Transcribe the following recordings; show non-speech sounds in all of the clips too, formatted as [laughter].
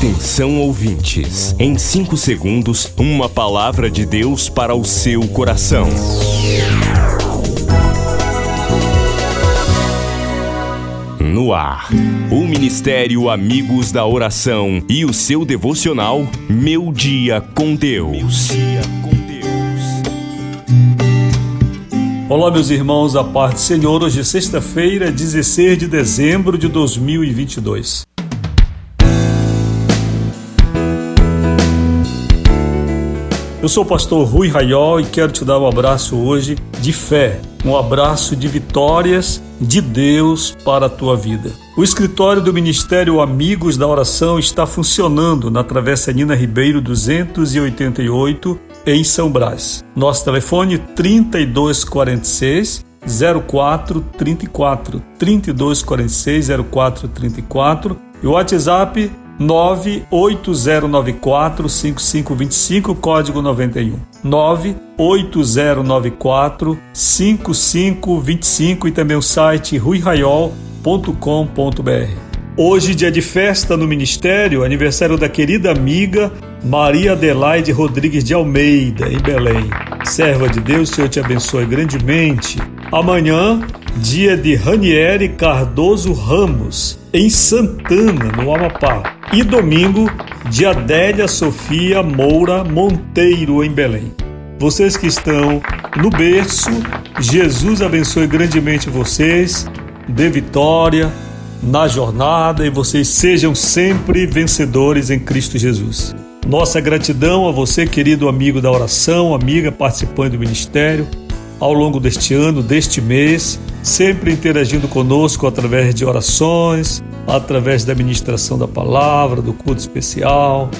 Atenção ouvintes, em 5 segundos, uma palavra de Deus para o seu coração. No ar, o Ministério Amigos da Oração e o seu devocional Meu Dia com Deus. Olá, meus irmãos, a paz do Senhor. Hoje é sexta-feira, 16 de dezembro de 2022. Eu sou o pastor Rui Raiol e quero te dar um abraço hoje de fé, um abraço de vitórias de Deus para a tua vida. O escritório do Ministério Amigos da Oração está funcionando na Travessa Nina Ribeiro 288 em São Brás. Nosso telefone 3246 0434 3246 0434 e o WhatsApp 98094 5525, código 91. 98094 5525 e também o site ruiraiol.com.br. Hoje, dia de festa no Ministério, aniversário da querida amiga Maria Adelaide Rodrigues de Almeida, em Belém. Serva de Deus, Senhor te abençoe grandemente. Amanhã, dia de Ranieri Cardoso Ramos, em Santana, no Amapá. E domingo, de Adélia Sofia Moura Monteiro, em Belém. Vocês que estão no berço, Jesus abençoe grandemente vocês, dê vitória na jornada e vocês sejam sempre vencedores em Cristo Jesus. Nossa gratidão a você, querido amigo da oração, amiga participante do ministério, ao longo deste ano, deste mês, sempre interagindo conosco através de orações, através da ministração da palavra, do culto especial,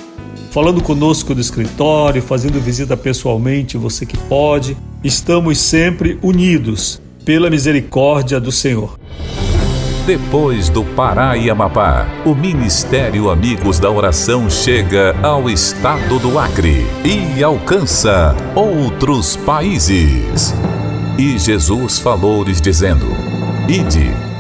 falando conosco do escritório, fazendo visita pessoalmente, você que pode. Estamos sempre unidos pela misericórdia do Senhor. Depois do Pará e Amapá, o Ministério Amigos da Oração chega ao estado do Acre e alcança outros países. E Jesus falou-lhes dizendo: Ide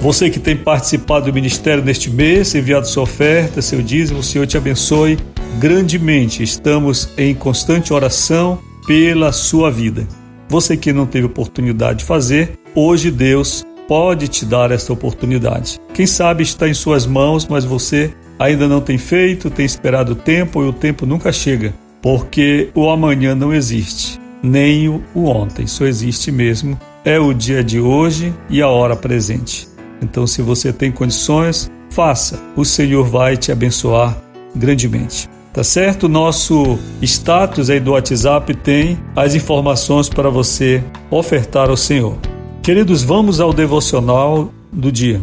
Você que tem participado do ministério neste mês, enviado sua oferta, seu dízimo, o Senhor te abençoe grandemente. Estamos em constante oração pela sua vida. Você que não teve oportunidade de fazer, hoje Deus pode te dar esta oportunidade. Quem sabe está em suas mãos, mas você ainda não tem feito, tem esperado o tempo e o tempo nunca chega, porque o amanhã não existe, nem o ontem, só existe mesmo é o dia de hoje e a hora presente. Então, se você tem condições, faça. O Senhor vai te abençoar grandemente. Tá certo? Nosso status aí do WhatsApp tem as informações para você ofertar ao Senhor. Queridos, vamos ao devocional do dia.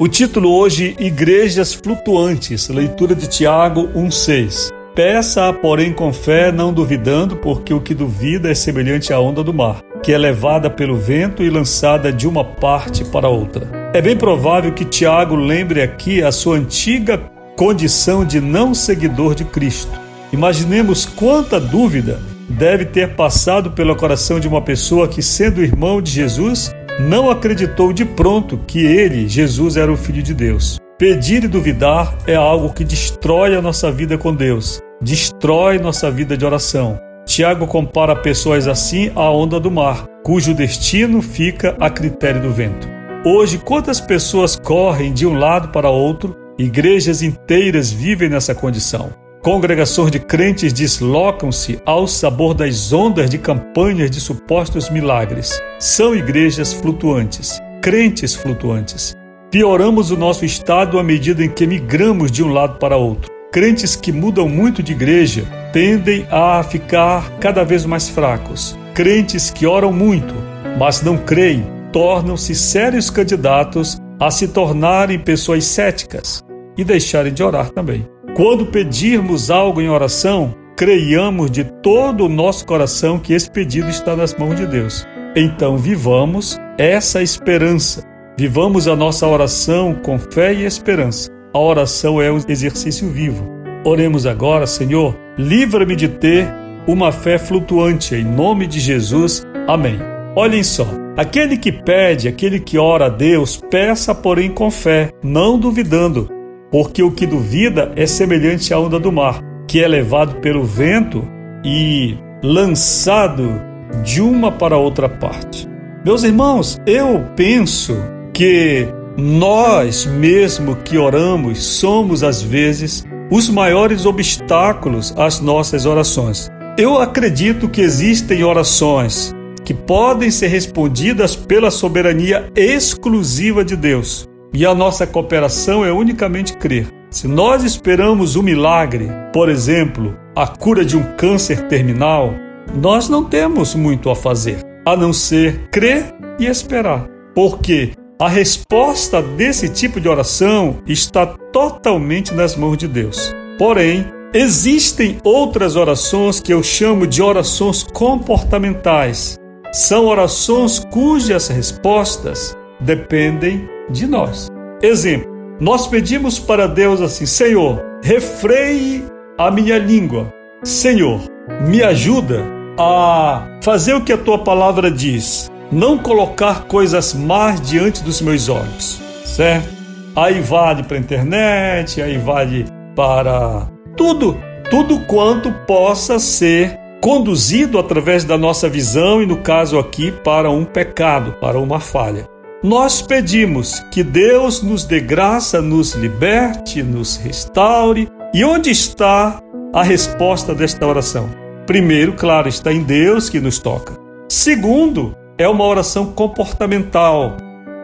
O título hoje: Igrejas Flutuantes, leitura de Tiago 1,6. Peça, porém, com fé, não duvidando, porque o que duvida é semelhante à onda do mar, que é levada pelo vento e lançada de uma parte para outra. É bem provável que Tiago lembre aqui a sua antiga condição de não seguidor de Cristo. Imaginemos quanta dúvida deve ter passado pelo coração de uma pessoa que, sendo irmão de Jesus, não acreditou de pronto que ele, Jesus, era o Filho de Deus. Pedir e duvidar é algo que destrói a nossa vida com Deus destrói nossa vida de oração. Tiago compara pessoas assim à onda do mar, cujo destino fica a critério do vento. Hoje, quantas pessoas correm de um lado para outro, igrejas inteiras vivem nessa condição. Congregações de crentes deslocam-se ao sabor das ondas de campanhas de supostos milagres. São igrejas flutuantes, crentes flutuantes. Pioramos o nosso estado à medida em que migramos de um lado para outro. Crentes que mudam muito de igreja tendem a ficar cada vez mais fracos. Crentes que oram muito, mas não creem, tornam-se sérios candidatos a se tornarem pessoas céticas e deixarem de orar também. Quando pedirmos algo em oração, creiamos de todo o nosso coração que esse pedido está nas mãos de Deus. Então vivamos essa esperança. Vivamos a nossa oração com fé e esperança. A oração é um exercício vivo. Oremos agora, Senhor, livra-me de ter uma fé flutuante, em nome de Jesus. Amém. Olhem só, aquele que pede, aquele que ora a Deus, peça, porém, com fé, não duvidando, porque o que duvida é semelhante à onda do mar, que é levado pelo vento e lançado de uma para outra parte. Meus irmãos, eu penso que nós mesmo que oramos somos às vezes os maiores obstáculos às nossas orações. Eu acredito que existem orações que podem ser respondidas pela soberania exclusiva de Deus. E a nossa cooperação é unicamente crer. Se nós esperamos um milagre, por exemplo, a cura de um câncer terminal, nós não temos muito a fazer, a não ser crer e esperar. Porque a resposta desse tipo de oração está totalmente nas mãos de Deus. Porém, existem outras orações que eu chamo de orações comportamentais. São orações cujas respostas dependem de nós. Exemplo: nós pedimos para Deus assim: Senhor, refreie a minha língua. Senhor, me ajuda a fazer o que a tua palavra diz não colocar coisas más diante dos meus olhos, certo? Aí vale para a internet, aí vale para tudo, tudo quanto possa ser conduzido através da nossa visão e, no caso aqui, para um pecado, para uma falha. Nós pedimos que Deus nos dê graça, nos liberte, nos restaure. E onde está a resposta desta oração? Primeiro, claro, está em Deus que nos toca. Segundo, é uma oração comportamental.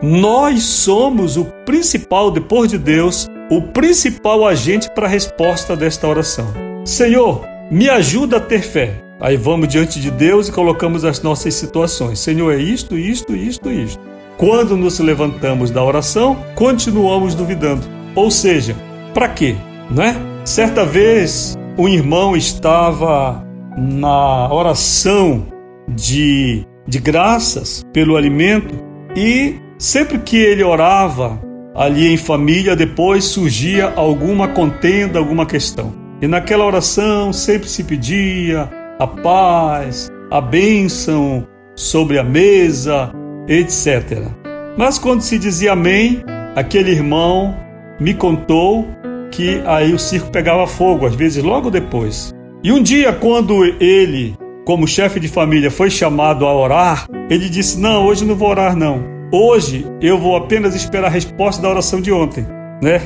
Nós somos o principal, depois de Deus, o principal agente para a resposta desta oração. Senhor, me ajuda a ter fé. Aí vamos diante de Deus e colocamos as nossas situações. Senhor, é isto, isto, isto, isto. Quando nos levantamos da oração, continuamos duvidando. Ou seja, para quê? Né? Certa vez, um irmão estava na oração de de graças pelo alimento e sempre que ele orava ali em família, depois surgia alguma contenda, alguma questão. E naquela oração sempre se pedia a paz, a bênção sobre a mesa, etc. Mas quando se dizia amém, aquele irmão me contou que aí o circo pegava fogo, às vezes logo depois. E um dia, quando ele como chefe de família, foi chamado a orar, ele disse: Não, hoje não vou orar, não. Hoje eu vou apenas esperar a resposta da oração de ontem, né?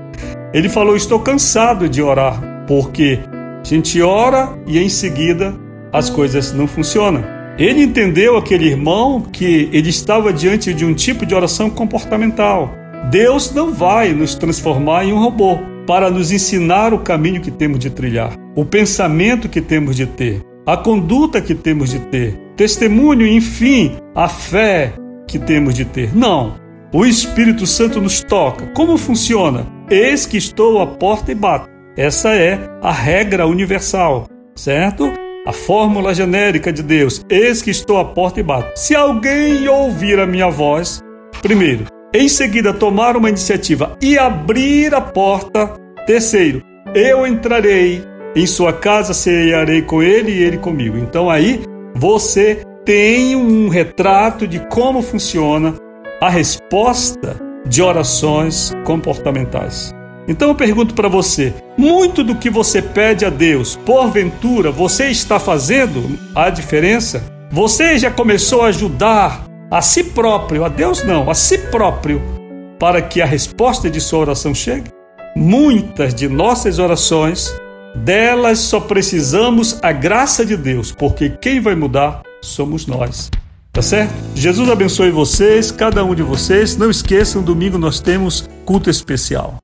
[laughs] ele falou: Estou cansado de orar, porque a gente ora e em seguida as coisas não funcionam. Ele entendeu aquele irmão que ele estava diante de um tipo de oração comportamental. Deus não vai nos transformar em um robô para nos ensinar o caminho que temos de trilhar, o pensamento que temos de ter a conduta que temos de ter, testemunho, enfim, a fé que temos de ter. Não. O Espírito Santo nos toca. Como funciona? Eis que estou à porta e bato. Essa é a regra universal, certo? A fórmula genérica de Deus. Eis que estou à porta e bato. Se alguém ouvir a minha voz, primeiro, em seguida tomar uma iniciativa e abrir a porta, terceiro, eu entrarei em sua casa cearei com ele e ele comigo. Então aí você tem um retrato de como funciona a resposta de orações comportamentais. Então eu pergunto para você: muito do que você pede a Deus, porventura, você está fazendo a diferença? Você já começou a ajudar a si próprio, a Deus não, a si próprio, para que a resposta de sua oração chegue? Muitas de nossas orações Delas só precisamos a graça de Deus, porque quem vai mudar somos nós. Tá certo? Jesus abençoe vocês, cada um de vocês. Não esqueçam, domingo nós temos culto especial.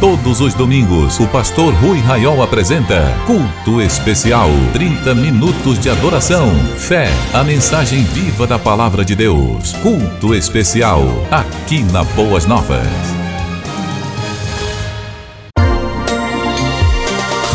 Todos os domingos, o pastor Rui Raiol apresenta Culto Especial. 30 minutos de adoração, fé, a mensagem viva da palavra de Deus. Culto Especial, aqui na Boas Novas.